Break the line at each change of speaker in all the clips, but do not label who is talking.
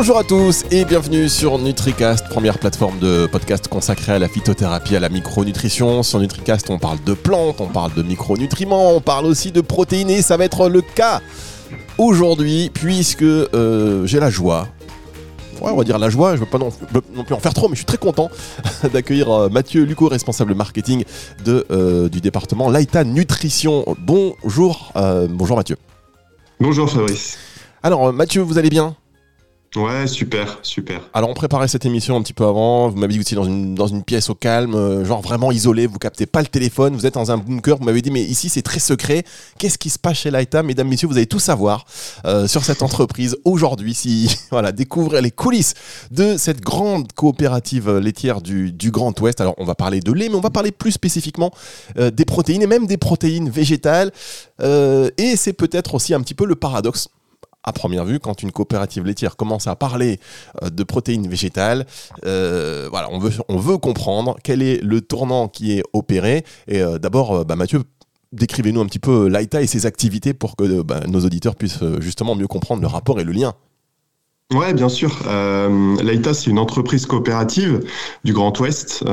Bonjour à tous et bienvenue sur NutriCast, première plateforme de podcast consacrée à la phytothérapie, à la micronutrition. Sur NutriCast, on parle de plantes, on parle de micronutriments, on parle aussi de protéines et ça va être le cas aujourd'hui puisque euh, j'ai la joie. Ouais, on va dire la joie, je ne veux pas non, plus en faire trop, mais je suis très content d'accueillir euh, Mathieu Luco, responsable marketing de, euh, du département Laïta Nutrition. Bonjour, bonjour Mathieu.
Bonjour Fabrice.
Alors Mathieu, vous allez bien?
Ouais, super, super.
Alors on préparait cette émission un petit peu avant, vous m'avez dit que vous étiez dans une, pièce au calme, euh, genre vraiment isolé, vous captez pas le téléphone, vous êtes dans un bunker, vous m'avez dit mais ici c'est très secret, qu'est-ce qui se passe chez Laïta? Mesdames, Messieurs, vous allez tout savoir euh, sur cette entreprise aujourd'hui, si voilà, découvrir les coulisses de cette grande coopérative laitière du, Grand Ouest. Alors on va parler de lait, mais on va parler plus spécifiquement euh, des protéines et même des protéines végétales. et c'est peut-être aussi un petit peu le paradoxe à première vue, quand une coopérative laitière commence à parler euh, de protéines végétales, euh, on veut, comprendre quel est le tournant qui est opéré. Euh, d'abord, bah, Mathieu, décrivez-nous un petit peu l'AITA et ses activités pour que bah, nos auditeurs puissent justement mieux comprendre le rapport et le lien.
Ouais, bien sûr. Euh, L'AITA, c'est une entreprise coopérative du Grand Ouest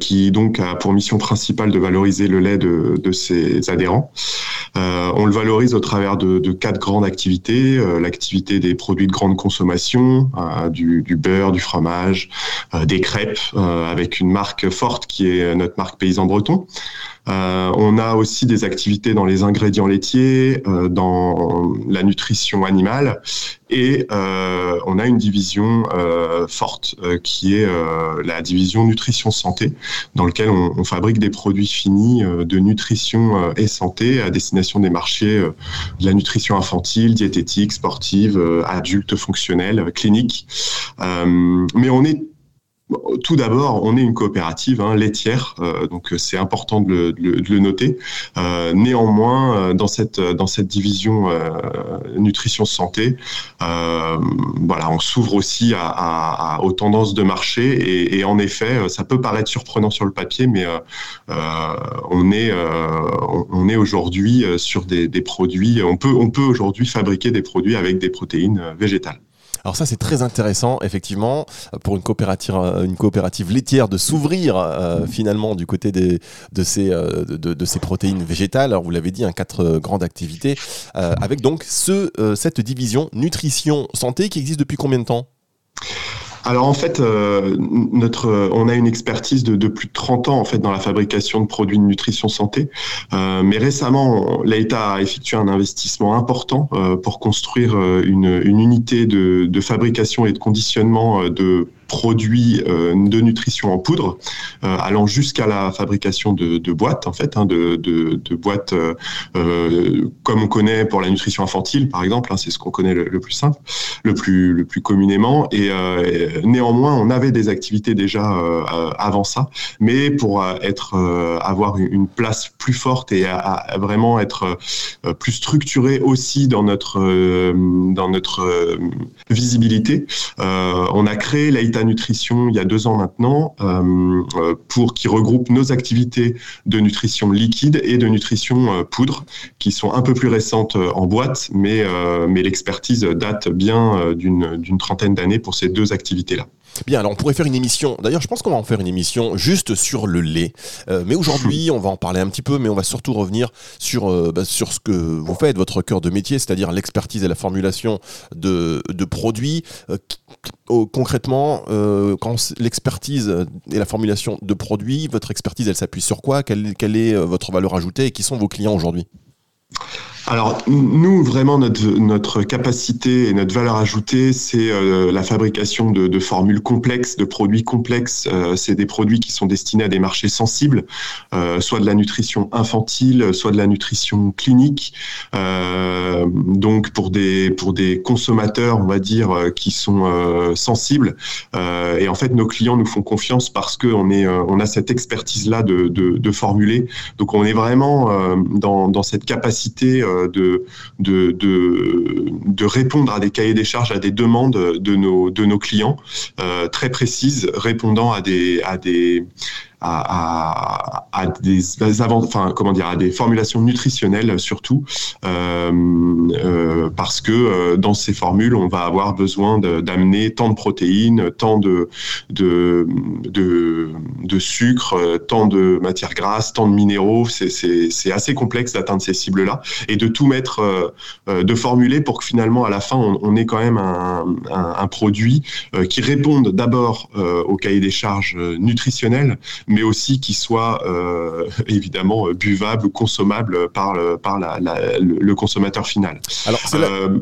qui donc a pour mission principale de valoriser le lait de ses adhérents. Euh, on le valorise au travers de, quatre grandes activités. Euh, l'activité des produits de grande consommation, euh, du, beurre, du fromage, des crêpes, avec une marque forte qui est notre marque Paysan Breton. Euh, on a aussi des activités dans les ingrédients laitiers, euh, dans la nutrition animale, et euh, on a une division forte qui est la division nutrition santé, dans lequel on, fabrique des produits finis de nutrition et santé à destination des marchés de la nutrition infantile, diététique, sportive, adulte, fonctionnelle, clinique. mais on est tout d'abord, on est une coopérative hein, laitière, euh, donc euh, c'est important de le, noter. Euh, néanmoins, dans cette division nutrition santé, voilà, on s'ouvre aussi aux tendances de marché et, en effet, ça peut paraître surprenant sur le papier, mais on est aujourd'hui sur des, produits. On peut aujourd'hui fabriquer des produits avec des protéines végétales.
Alors ça c'est très intéressant effectivement pour une coopérative, euh, une coopérative laitière de s'ouvrir euh, finalement du côté des, de, ces, euh, de, ces protéines végétales. Alors vous l'avez dit, un quatre grandes activités avec donc ce, cette division nutrition santé qui existe depuis combien de temps?
Alors en fait, euh, notre, on a une expertise de, plus de 30 ans en fait dans la fabrication de produits de nutrition santé. Euh, mais récemment, l'État a effectué un investissement important euh, pour construire une, une unité de, de, fabrication et de conditionnement de produits euh, de nutrition en poudre, euh, allant jusqu'à la fabrication de, boîtes, en fait, hein, de, boîtes euh, comme on connaît pour la nutrition infantile, par exemple, hein, c'est ce qu'on connaît le, plus simple, le plus, communément. Et néanmoins, on avait des activités déjà avant ça, mais pour être avoir une place plus forte et vraiment être plus structuré aussi dans notre dans notre visibilité, on a créé Nutrition il y a deux ans maintenant, euh, euh, pour qui regroupe nos activités de nutrition liquide et de nutrition euh, poudre, qui sont un peu plus récentes en boîte, mais, mais l'expertise date bien d'une trentaine d'années pour ces deux activités-là.
Bien, alors on pourrait faire une émission. D'ailleurs, je pense qu'on va en faire une émission juste sur le lait. mais aujourd'hui, on va en parler un petit peu, mais on va surtout revenir sur, bah, sur ce que vous faites, votre cœur de métier, c'est-à-dire l'expertise et la formulation de, de produits. concrètement, euh, quand l'expertise et la formulation de produits, votre expertise, elle s'appuie sur quoi? Quelle, quelle, est euh, votre valeur ajoutée et qui sont vos clients aujourd'hui?
Alors nous vraiment notre notre capacité et notre valeur ajoutée c'est euh, la fabrication de, de, formules complexes, de produits complexes. Euh, c'est des produits qui sont destinés à des marchés sensibles, euh, soit de la nutrition infantile, soit de la nutrition clinique. donc pour des pour des consommateurs on va dire qui sont sensibles. et en fait nos clients nous font confiance parce que on a cette expertise là de, de, de formuler. Donc on est vraiment dans dans cette capacité de, de, de, répondre à des cahiers des charges, à des demandes de nos, de nos clients euh, très précises, répondant à des, à des, à, à, des avant, enfin comment dire, à des formulations nutritionnelles surtout, euh, euh, parce que euh, dans ces formules, on va avoir besoin d'amener tant de protéines, tant de de, de, de sucre, tant de matières grasses, tant de minéraux. C'est assez complexe d'atteindre ces cibles-là et de tout mettre, de formuler pour que finalement à la fin on, on ait quand même un, un, un produit qui réponde d'abord au cahier des charges nutritionnelles, mais aussi qui soit euh, évidemment buvable ou consommable par le, par la, le, consommateur final.
Alors, c'est là, euh,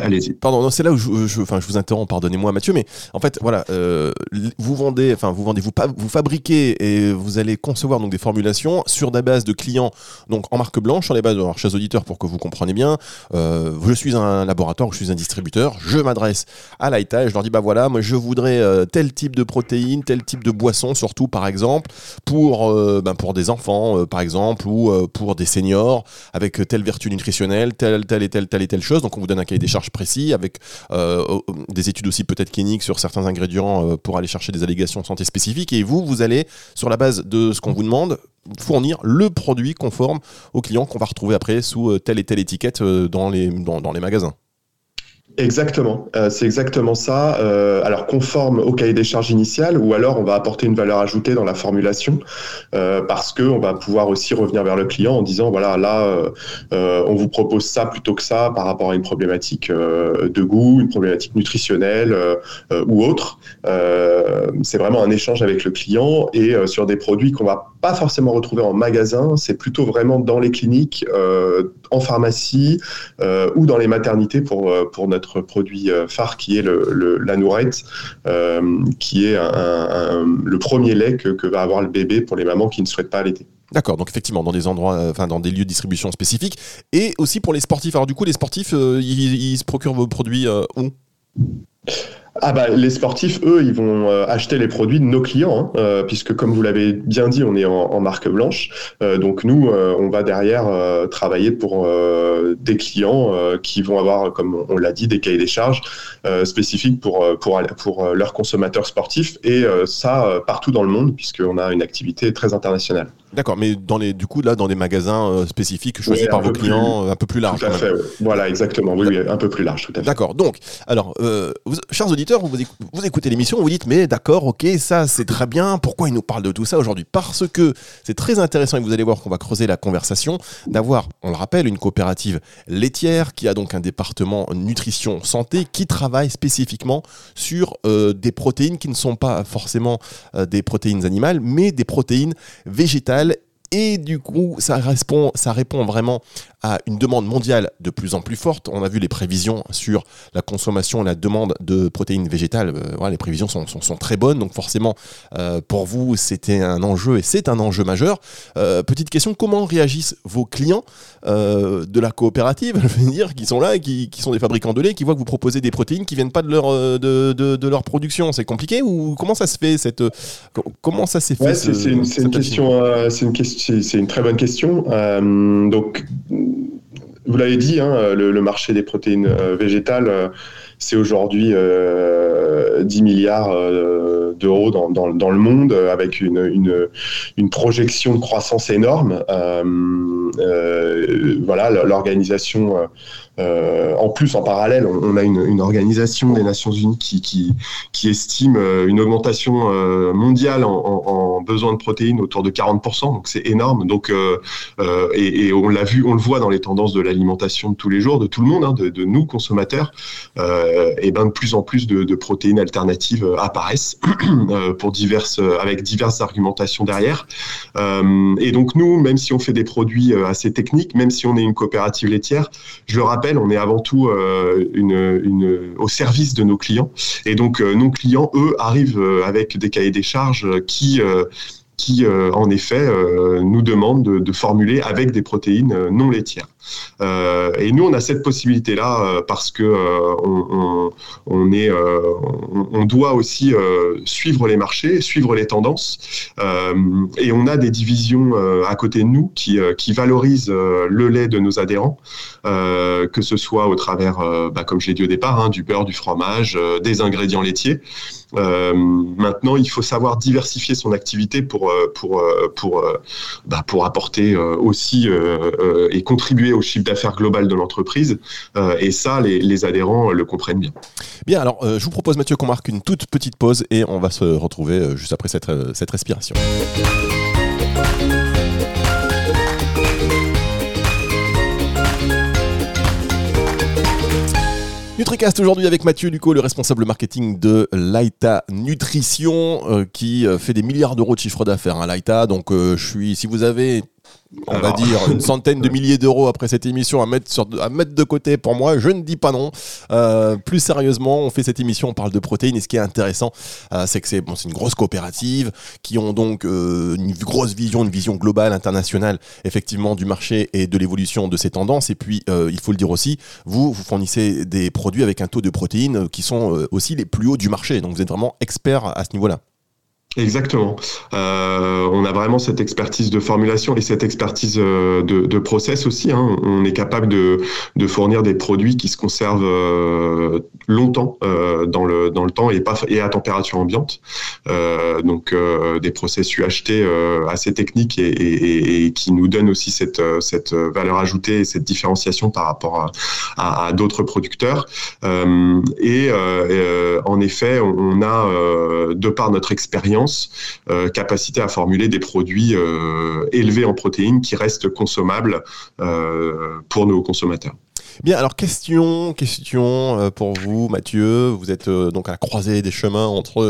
allez-y. Pardon, c'est là où je, je, enfin, je vous interromps, pardonnez-moi Mathieu, mais en fait, voilà, euh, vous vendez, enfin, vous vendez, vous, vous fabriquez et vous allez concevoir donc des formulations sur des bases de clients, donc en marque blanche, sur les bases, alors, chers auditeurs, pour que vous compreniez bien, je suis un laboratoire, je suis un distributeur, je m'adresse à l'AITA et je leur dis, bah voilà, moi je voudrais tel type de protéines, tel type de boisson, surtout par exemple, pour, euh, ben pour des enfants, euh, par exemple, ou euh, pour des seniors, avec telle vertu nutritionnelle, telle, telle et telle, telle et telle chose. Donc on vous donne un cahier des charges précis, avec des études aussi peut-être cliniques sur certains ingrédients pour aller chercher des allégations de santé spécifiques. Et vous, vous allez, sur la base de ce qu'on vous demande, fournir le produit conforme aux clients qu'on va retrouver après sous telle et telle étiquette dans les magasins.
Exactement, euh, c'est exactement ça. Euh, alors conforme au cahier des charges initial, ou alors on va apporter une valeur ajoutée dans la formulation, euh, parce que on va pouvoir aussi revenir vers le client en disant voilà là on vous propose ça plutôt que ça par rapport à une problématique de goût, une problématique nutritionnelle ou autre. c'est vraiment un échange avec le client et sur des produits qu'on va pas forcément retrouver en magasin, c'est plutôt vraiment dans les cliniques, en pharmacie ou dans les maternités pour pour notre produit euh, phare qui est le, la nourrette, euh, qui est le premier lait que, va avoir le bébé pour les mamans qui ne souhaitent pas allaiter.
D'accord, donc effectivement, dans des endroits, euh, enfin dans des lieux de distribution spécifiques, et aussi pour les sportifs. Alors du coup, les sportifs, ils, se procurent vos produits où?
Ah bah, les sportifs, eux, ils vont euh, acheter les produits de nos clients, hein, euh, puisque comme vous l'avez bien dit, on est en, marque blanche. Euh, donc nous, on va derrière travailler pour des clients qui vont avoir, comme on l'a dit, des cahiers des charges spécifiques pour, pour, pour leurs consommateurs sportifs, et ça partout dans le monde, puisqu'on a une activité très internationale.
D'accord, mais dans les, du coup, là, dans des magasins spécifiques choisis par vos clients, un peu plus large.
Tout à fait, voilà, exactement, oui, oui, un peu plus large, tout à fait.
D'accord, donc, alors, vous, chers auditeurs, vous, écoutez l'émission, vous dites, mais d'accord, ok, ça c'est très bien, pourquoi il nous parle de tout ça aujourd'hui? Parce que c'est très intéressant et vous allez voir qu'on va creuser la conversation, d'avoir, on le rappelle, une coopérative laitière qui a donc un département nutrition santé qui travaille spécifiquement sur euh, des protéines qui ne sont pas forcément euh, des protéines animales, mais des protéines végétales et du coup, ça répond, ça répond vraiment à une demande mondiale de plus en plus forte. On a vu les prévisions sur la consommation et la demande de protéines végétales. Euh, les prévisions sont, sont, très bonnes. Donc forcément, euh, pour vous, c'était un enjeu et c'est un enjeu majeur. Euh, petite question, comment réagissent vos clients de la coopérative, je veux dire, qui sont là, qui, qui, sont des fabricants de lait, qui voient que vous proposez des protéines qui viennent pas de leur, de, de, leur production? C'est compliqué ou comment ça se fait cette, Comment ça s'est fait
C'est une, une, question, une question c'est une très bonne question. Euh, donc, vous l'avez dit, hein, le, marché des protéines euh, végétales, euh, c'est aujourd'hui 10 milliards d'euros dans, le monde, avec une, projection de croissance énorme. voilà, l'organisation euh, en plus, en parallèle, on, a une, organisation des Nations Unies qui, qui, qui estime euh, une augmentation euh, mondiale en, en, besoin de protéines autour de 40%, donc c'est énorme. Donc, et, on l'a vu, on le voit dans les tendances de l'alimentation de tous les jours, de tout le monde, hein, de, de, nous consommateurs, et ben de plus en plus de, de protéines alternatives apparaissent pour diverses, avec diverses argumentations derrière. et donc nous, même si on fait des produits assez techniques, même si on est une coopérative laitière, je le rappelle on est avant tout euh, au service de nos clients. Et donc, euh, nos clients, eux, arrivent euh, avec des cahiers des charges qui qui, en effet, nous demandent de, formuler avec des protéines non laitières. et nous, on a cette possibilité-là parce que on, doit aussi suivre les marchés, suivre les tendances, et on a des divisions à côté de nous qui, valorisent le lait de nos adhérents. Euh, que ce soit au travers, euh, bah, comme je l'ai dit au départ, hein, du beurre, du fromage, euh, des ingrédients laitiers. Maintenant, il faut savoir diversifier son activité pour pour pour bah, pour apporter aussi et contribuer au chiffre d'affaires global de l'entreprise. et ça, les, les, adhérents le comprennent bien.
Bien, alors je vous propose Mathieu qu'on marque une toute petite pause et on va se retrouver juste après cette cette respiration. NutriCast aujourd'hui avec Mathieu Lucot, le responsable marketing de Laita Nutrition, euh, qui euh, fait des milliards d'euros de chiffre d'affaires. Hein, Laita, donc euh, je suis, si vous avez on va dire, une centaine de milliers d'euros après cette émission à mettre, sur, à mettre de côté pour moi. Je ne dis pas non. Euh, plus sérieusement, on fait cette émission, on parle de protéines. Et ce qui est intéressant, euh, c'est que c'est bon, une grosse coopérative qui ont donc euh, une grosse vision, une vision globale, internationale, effectivement, du marché et de l'évolution de ces tendances. Et puis, il faut le dire aussi, vous, vous fournissez des produits avec un taux de protéines qui sont aussi les plus hauts du marché. Donc, vous êtes vraiment expert à ce niveau-là.
Exactement. Euh, on a vraiment cette expertise de formulation et cette expertise euh, de, de process aussi. Hein. On est capable de, de, fournir des produits qui se conservent euh, longtemps euh, dans, le, dans le temps et, pas, et à température ambiante. Euh, donc des process UHT assez techniques et, et, et, qui nous donnent aussi cette, cette valeur ajoutée et cette différenciation par rapport à, à, à d'autres producteurs. et en effet, on a, de par notre expérience, euh, capacité à formuler des produits euh, élevés en protéines qui restent consommables euh, pour nos consommateurs.
Bien, alors question, question pour vous, Mathieu. Vous êtes donc à la croisée des chemins entre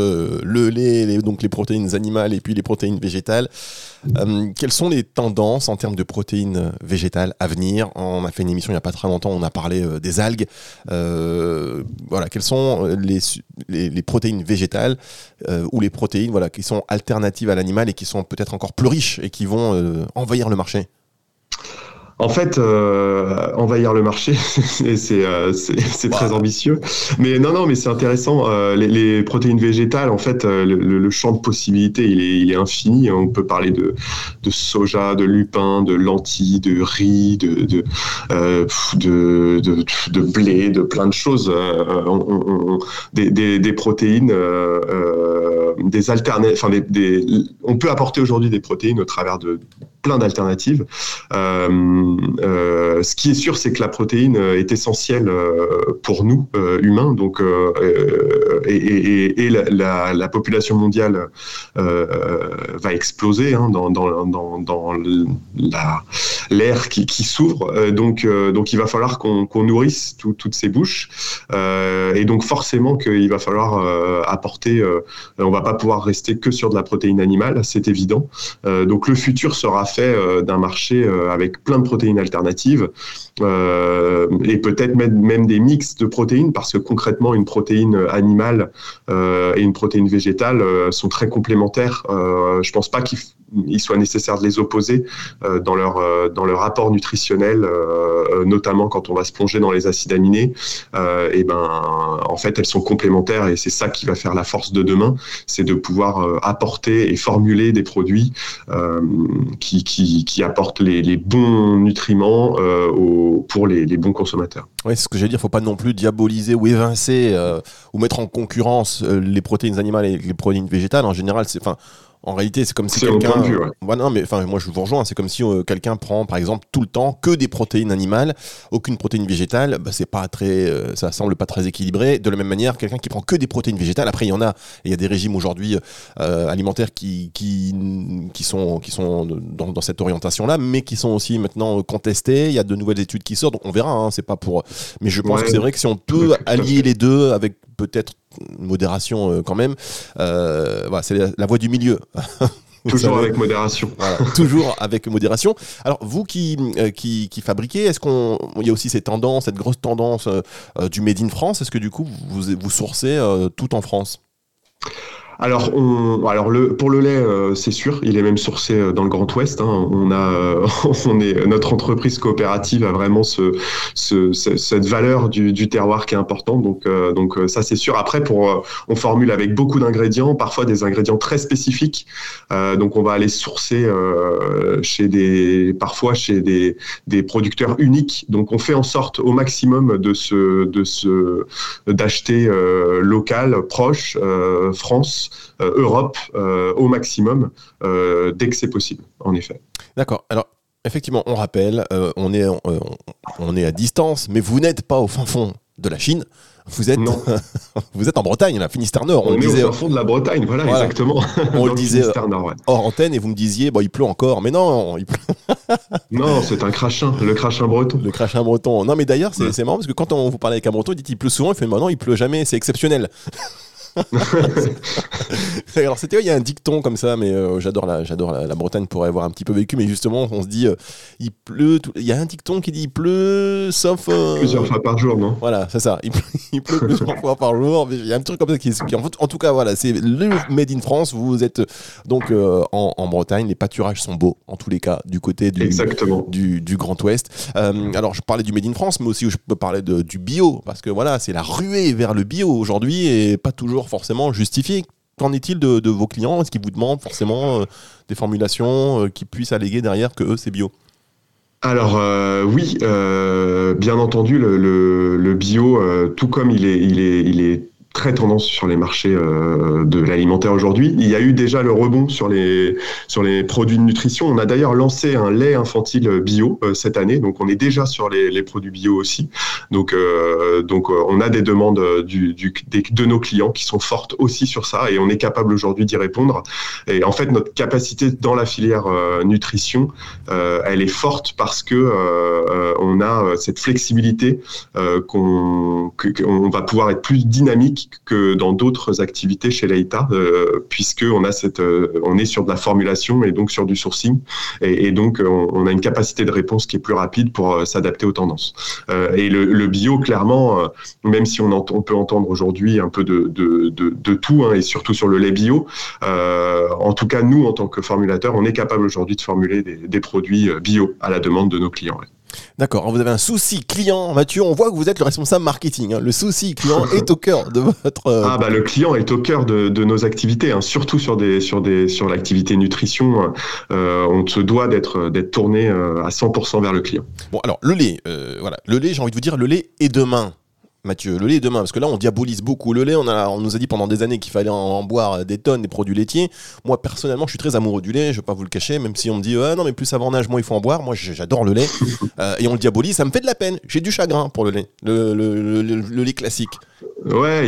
le lait, les, donc les protéines animales et puis les protéines végétales. Euh, quelles sont les tendances en termes de protéines végétales à venir? On a fait une émission il n'y a pas très longtemps, on a parlé euh, des algues. Euh, voilà, quelles sont les, les, protéines végétales ou les protéines voilà, qui sont alternatives à l'animal et qui sont peut-être encore plus riches et qui vont envahir le marché?
En fait, euh, envahir le marché, c'est euh, très ambitieux. Mais non, non, mais c'est intéressant. Euh, les, les, protéines végétales, en fait, euh, le, le, champ de possibilités, il est, il est, infini. On peut parler de, de, soja, de lupin, de lentilles, de riz, de, de, euh, de, de, blé, de plein de choses. On, on, des, des, des, protéines, des alternatives. Enfin, des, des, on peut apporter aujourd'hui des protéines au travers de plein d'alternatives. Euh, euh, ce qui est sûr, c'est que la protéine est essentielle euh, pour nous, humains, donc, et, la, population mondiale va exploser hein, dans, dans, l'air qui, s'ouvre. donc, donc, il va falloir qu'on nourrisse toutes ces bouches. et donc, forcément qu'il va falloir apporter, on va pas pouvoir rester que sur de la protéine animale, c'est évident. donc, le futur sera euh, d'un marché euh, avec plein de protéines alternatives euh, et peut-être même des mix de protéines parce que concrètement une protéine animale et une protéine végétale sont très complémentaires. je pense pas qu'il il soit nécessaire de les opposer dans, leur, dans leur rapport nutritionnel, notamment quand on va se plonger dans les acides aminés. et ben, en fait, elles sont complémentaires et c'est ça qui va faire la force de demain, c'est de pouvoir apporter et formuler des produits qui, qui, apportent les, bons nutriments au, pour les, bons consommateurs.
Oui, c'est ce que j'allais dire. Il ne faut pas non plus diaboliser ou évincer ou mettre en concurrence les protéines animales et les protéines végétales. En général, c'est, en réalité, c'est comme si quelqu'un. non, mais enfin, moi je vous rejoins. C'est comme si euh, quelqu'un prend, par exemple, tout le temps que des protéines animales, aucune protéine végétale. Bah, c'est pas très, euh, ça semble pas très équilibré. De la même manière, quelqu'un qui prend que des protéines végétales. Après, il y en a. Il y a des régimes aujourd'hui euh, alimentaires qui, qui, qui sont, qui sont dans, dans cette orientation-là, mais qui sont aussi maintenant contestés. Il y a de nouvelles études qui sortent. Donc on verra. Hein, c'est pas pour. Mais je pense que c'est vrai que si on peut allier les deux avec peut-être modération euh, quand même. Euh, voilà, c'est la, voie du milieu.
toujours avec modération.
toujours avec modération. Alors, vous qui, euh, qui, qui, fabriquez, est-ce qu'on. Il y a aussi ces tendances, cette grosse tendance du Made in France? Est-ce que du coup, vous, vous sourcez tout en France?
Alors, on, alors le, pour le lait, euh, c'est sûr, il est même sourcé euh, dans le Grand Ouest. Hein. On a, euh, on est, notre entreprise coopérative a vraiment ce, ce, cette valeur du, du, terroir qui est importante. Donc, donc ça, c'est sûr. Après, pour, on formule avec beaucoup d'ingrédients, parfois des ingrédients très spécifiques. donc, on va aller sourcer chez des, parfois chez des, des producteurs uniques. Donc, on fait en sorte au maximum de se, de se, d'acheter local, proche, France. Euh, Europe euh, au maximum euh, dès que c'est possible, en effet.
D'accord. Alors, effectivement, on rappelle, on, est, on est à distance, mais vous n'êtes pas au fin fond de la Chine. Vous êtes, vous êtes en Bretagne, la Finistère Nord.
On, on disait au fond de la Bretagne, voilà, exactement.
On le disait Nord, hors antenne et vous me disiez, bon, il pleut encore, mais non, il pleut.
non, c'est un crachin, le crachin breton.
Le crachin breton. Non, mais d'ailleurs, c'est marrant parce que quand on vous parlait avec un breton, il dit il pleut souvent, il fait maintenant, il pleut jamais, c'est exceptionnel. Alors c'était il y a un dicton comme ça, mais euh, j'adore la j'adore la, Bretagne pour avoir un petit peu vécu, mais justement on se dit euh, il pleut, il y a un dicton qui dit il pleut sauf
euh, plusieurs fois par jour, non?
Voilà, c'est ça, il pleut, plusieurs fois par jour. Il y a un truc comme ça qui, en, en, tout cas voilà, c'est le made in France. Vous êtes donc en, Bretagne, les pâturages sont beaux en tous les cas du côté du du, du, Grand Ouest. alors je parlais du made in France, mais aussi je peux parler de, du bio parce que voilà c'est la ruée vers le bio aujourd'hui et pas toujours forcément justifié. Qu'en est-il de, vos clients? Est-ce qu'ils vous demandent forcément euh, des formulations euh, qui puissent alléguer derrière que eux, c'est bio?
Alors euh, oui, bien entendu, le, bio, tout comme il est, très tendance sur les marchés euh, de l'alimentaire aujourd'hui. Il y a eu déjà le rebond sur les, sur les produits de nutrition. On a d'ailleurs lancé un lait infantile bio euh, cette année, donc on est déjà sur les, les produits bio aussi. Donc, euh, donc on a des demandes de nos clients qui sont fortes aussi sur ça et on est capable aujourd'hui d'y répondre. Et en fait, notre capacité dans la filière nutrition, elle est forte parce que on a cette flexibilité qu'on va pouvoir être plus dynamique que dans d'autres activités chez Leïta, euh, puisque on a cette, euh, on est sur de la formulation et donc sur du sourcing, et, donc on, a une capacité de réponse qui est plus rapide pour euh, s'adapter aux tendances. et le, bio, clairement, même si on, peut entendre aujourd'hui un peu de, tout, hein, et surtout sur le lait bio, en tout cas nous, en tant que formulateurs, on est capable aujourd'hui de formuler des, produits bio à la demande de nos clients.
D'accord, vous avez un souci client, Mathieu, on voit que vous êtes le responsable marketing. Hein. Le souci client est au cœur de votre...
Euh, ah bah le client est au cœur de, nos activités, hein. surtout sur, des, sur, des, sur l'activité nutrition. Euh, on se doit d'être, d'être tourné euh, à 100% vers le client.
Bon alors le lait, voilà, le lait, j'ai envie de vous dire, le lait est demain. Mathieu, le lait demain, parce que là on diabolise beaucoup le lait, on, a, on nous a dit pendant des années qu'il fallait en, boire des tonnes des produits laitiers. Moi personnellement je suis très amoureux du lait, je vais pas vous le cacher, même si on me dit ah, non mais plus ça va en âge, moins il faut en boire, moi j'adore le lait, euh, et on le diabolise, ça me fait de la peine, j'ai du chagrin pour le lait, le lait classique.
Ouais,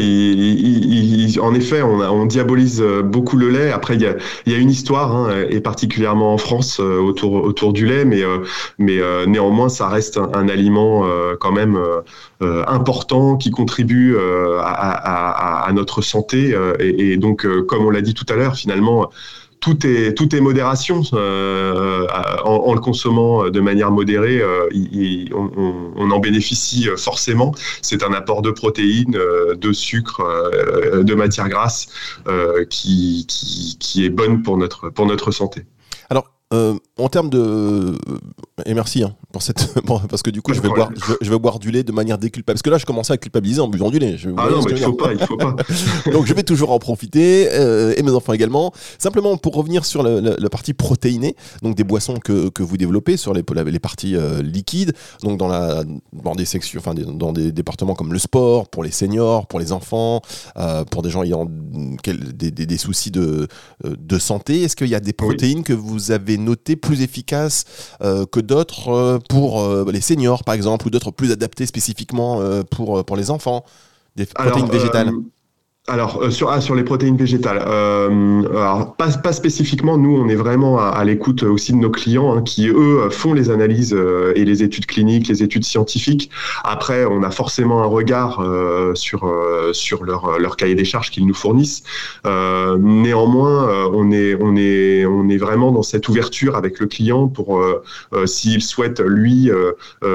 en effet, on, diabolise euh, beaucoup le lait. Après, il y a, une histoire, hein, et particulièrement en France, euh, autour, autour du lait, mais, euh, mais néanmoins, ça reste un, aliment quand même important qui contribue à, notre santé. et, donc, comme on l'a dit tout à l'heure, finalement, tout est tout est modération. Euh, en, le consommant de manière modérée, euh, on, en bénéficie forcément. C'est un apport de protéines, euh, de sucre, de matières grasses qui, qui, qui est bonne pour notre pour notre santé.
Alors, en termes de et merci hein, pour cette parce que du coup je vais boire je, vais boire du lait de manière déculpable parce que là je commençais à culpabiliser en buvant du lait.
ah non mais il faut pas il faut pas.
Donc je vais toujours en profiter euh, et mes enfants également. Simplement pour revenir sur la partie protéinée donc des boissons que, que vous développez sur les les parties euh, liquides donc dans la dans des sections enfin dans des départements comme le sport pour les seniors pour les enfants euh, pour des gens ayant des, des, des soucis de de santé est-ce qu'il y a des protéines que vous avez notées plus efficaces que d'autres pour euh, les seniors, par exemple, ou d'autres plus adaptés spécifiquement euh, pour, pour les enfants Des protéines végétales
alors euh, sur ah, sur les protéines végétales, euh, pas, spécifiquement. Nous, on est vraiment à, l'écoute aussi de nos clients hein, qui eux font les analyses euh, et les études cliniques, les études scientifiques. Après, on a forcément un regard sur leur cahier des charges qu'ils nous fournissent. néanmoins, on est on est on est vraiment dans cette ouverture avec le client pour s'il souhaite lui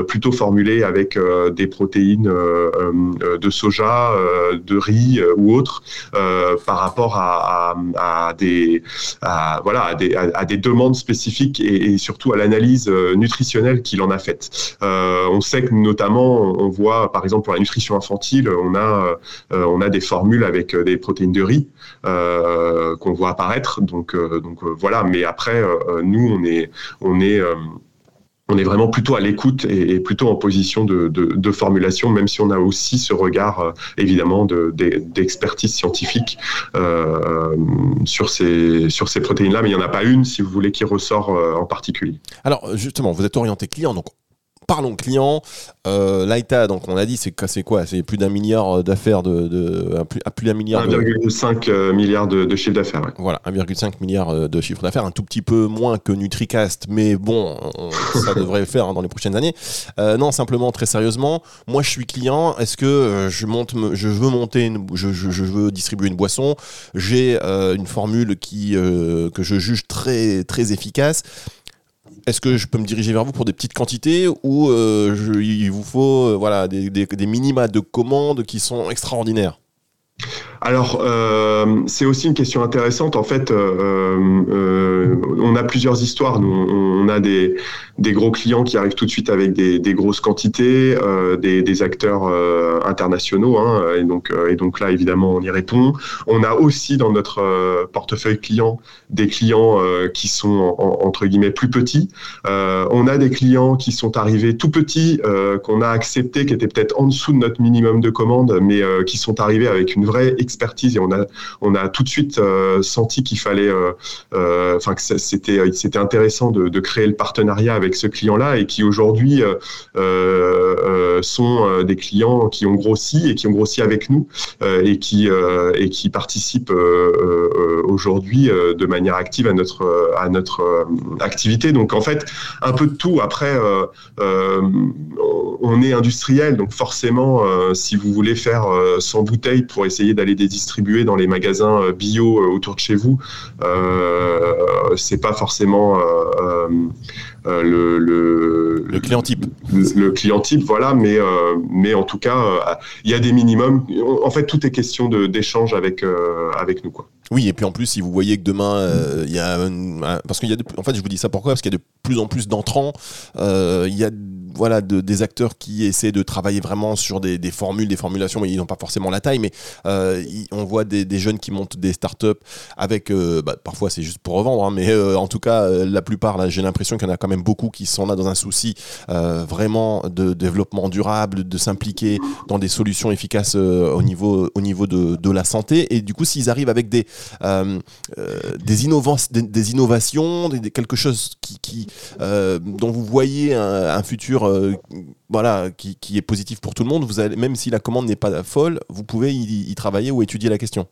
plutôt formuler avec des protéines de soja, de riz ou autre autres par rapport à, des voilà à des, à, des, demandes spécifiques et, surtout à l'analyse nutritionnelle qu'il en a faite. on sait que notamment on voit par exemple pour la nutrition infantile, on a on a des formules avec des protéines de riz qu'on voit apparaître. Donc donc voilà. Mais après nous on est on est on est vraiment plutôt à l'écoute et, plutôt en position de, formulation, même si on a aussi ce regard euh, évidemment d'expertise scientifique euh, sur ces, protéines-là, mais il n'y en a pas une, si vous voulez, qui ressort euh, en particulier.
Alors justement, vous êtes orienté client, donc parlons client. Euh, Laïta, donc on a dit, c'est quoi C'est plus d'un milliard d'affaires de, à plus, d'un milliard.
1,5 euh, milliard de, de chiffre d'affaires.
Voilà, 1,5 milliard euh, de chiffre d'affaires, un tout petit peu moins que Nutricast, mais bon, ça devrait le faire hein, dans les prochaines années. non, simplement très sérieusement, moi je suis client. Est-ce que je monte, je veux monter, je, je, veux distribuer une boisson? J'ai une formule qui que je juge très très efficace est-ce que je peux me diriger vers vous pour des petites quantités ou euh, il vous faut euh, voilà, des, des minima de commandes qui sont extraordinaires?
Alors, euh, c'est aussi une question intéressante. En fait, euh, euh, on a plusieurs histoires. Nous, on a des, gros clients qui arrivent tout de suite avec des, grosses quantités, des, acteurs internationaux. Hein, et, donc, et donc là, évidemment, on y répond. On a aussi dans notre portefeuille client des clients qui sont entre guillemets plus petits. on a des clients qui sont arrivés tout petits, qu'on a accepté, qui étaient peut-être en dessous de notre minimum de commande, mais qui sont arrivés avec une vraie expertise et on a, on a tout de suite euh, senti qu'il fallait, euh, euh, enfin que c'était, c'était intéressant de, créer le partenariat avec ce client-là et qui aujourd'hui sont des clients qui ont grossi et qui ont grossi avec nous et qui et qui participent aujourd'hui de manière active à notre à notre activité. Donc en fait, un peu de tout. Après, on est industriel, donc forcément, si vous voulez faire 100 bouteilles pour essayer d'aller les distribuer dans les magasins euh, bio euh, autour de chez vous, euh, c'est pas forcément le,
le, client type.
Le, client type, voilà, mais, mais en tout cas, il y a des minimums. En fait, tout est question d'échange avec, avec nous. Quoi.
Oui, et puis en plus, si vous voyez que demain, il y a. parce qu'il y a. En fait, je vous dis ça pourquoi? Parce qu'il y a de plus en plus d'entrants. il y a voilà, des acteurs qui essaient de travailler vraiment sur des, formules, des formulations, mais ils n'ont pas forcément la taille. Mais euh, on voit des, jeunes qui montent des startups avec, euh, bah, parfois c'est juste pour revendre, hein, mais euh, en tout cas, la plupart, là, j'ai l'impression qu'il y en a quand même beaucoup qui sont là dans un souci vraiment de développement durable, de s'impliquer dans des solutions efficaces au niveau, au niveau de, la santé. Et du coup, s'ils arrivent avec des, des, des, innovations, quelque chose qui, dont vous voyez un futur euh, voilà, qui, est positif pour tout le monde, vous allez, même si la commande n'est pas folle, vous pouvez y travailler ou étudier la question.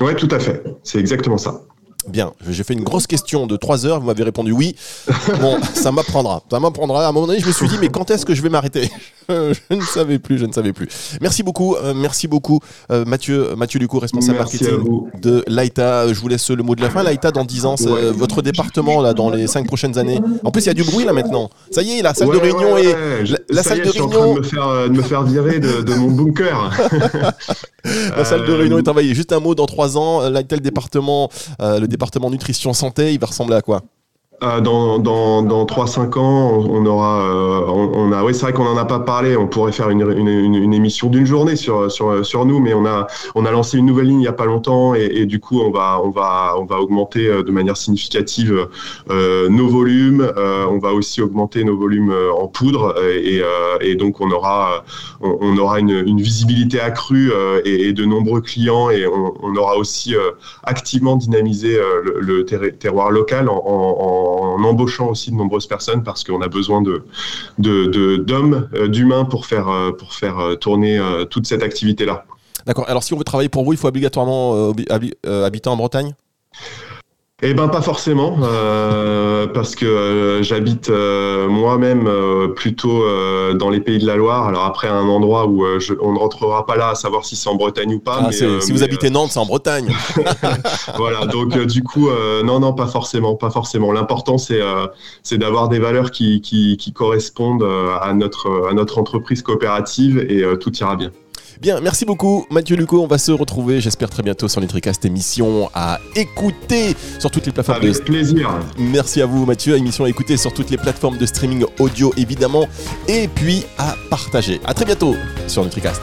Oui, tout à fait. C'est exactement ça.
Bien, j'ai fait une grosse question de 3 heures, vous m'avez répondu oui. Bon, ça m'apprendra. Ça m'apprendra. À un moment donné, je me suis dit, mais quand est-ce que je vais m'arrêter? Je ne savais plus, je ne savais plus. Merci beaucoup, euh, merci beaucoup, euh, Mathieu, Mathieu Lucou, responsable marketing de Laïta. Je vous laisse le mot de la fin. Laïta, dans 10 ans, c'est euh, votre département, là, dans les 5 prochaines années. En plus, il y a du bruit, là, maintenant. Ça y est, la salle de réunion est.
La, salle de réunion. Je suis en train de me faire, de me faire virer de, mon bunker.
la salle de réunion est envahie. Juste un mot, dans 3 ans, Laïta, le département, le département nutrition santé, il va ressembler à quoi?
Euh, dans, dans, dans 3-5 ans, on aura, euh, on, a, oui, c'est vrai qu'on n'en a pas parlé. On pourrait faire une, une, une, émission d'une journée sur, sur, sur nous, mais on a, on a lancé une nouvelle ligne il n'y a pas longtemps et, du coup, on va, on va, on va augmenter euh, de manière significative euh, nos volumes. Euh, on va aussi augmenter nos volumes en poudre et, et donc on aura, on, aura une, une, visibilité accrue et, et, de nombreux clients et on, on aura aussi activement dynamisé le, le terroir local en, en en embauchant aussi de nombreuses personnes parce qu'on a besoin de d'hommes, euh, d'humains pour faire euh, pour faire euh, tourner toute cette activité là.
D'accord. Alors si on veut travailler pour vous, il faut obligatoirement habiter en Bretagne?
Eh ben pas forcément, euh, parce que euh, j'habite euh, moi-même plutôt dans les pays de la Loire. Alors après un endroit où on ne rentrera pas là à savoir si c'est en Bretagne ou pas.
Ah, si vous habitez Nantes, c'est en Bretagne.
voilà, donc du coup non non pas forcément, pas forcément. L'important c'est c'est d'avoir des valeurs qui, qui, qui correspondent à notre à notre entreprise coopérative et tout ira bien.
Bien, merci beaucoup Mathieu Luco. On va se retrouver, j'espère très bientôt sur NutriCast émission à écouter sur toutes les plateformes.
Avec plaisir.
Merci à vous Mathieu. Émission à écouter sur toutes les plateformes de streaming audio évidemment et puis à partager. À très bientôt sur NutriCast.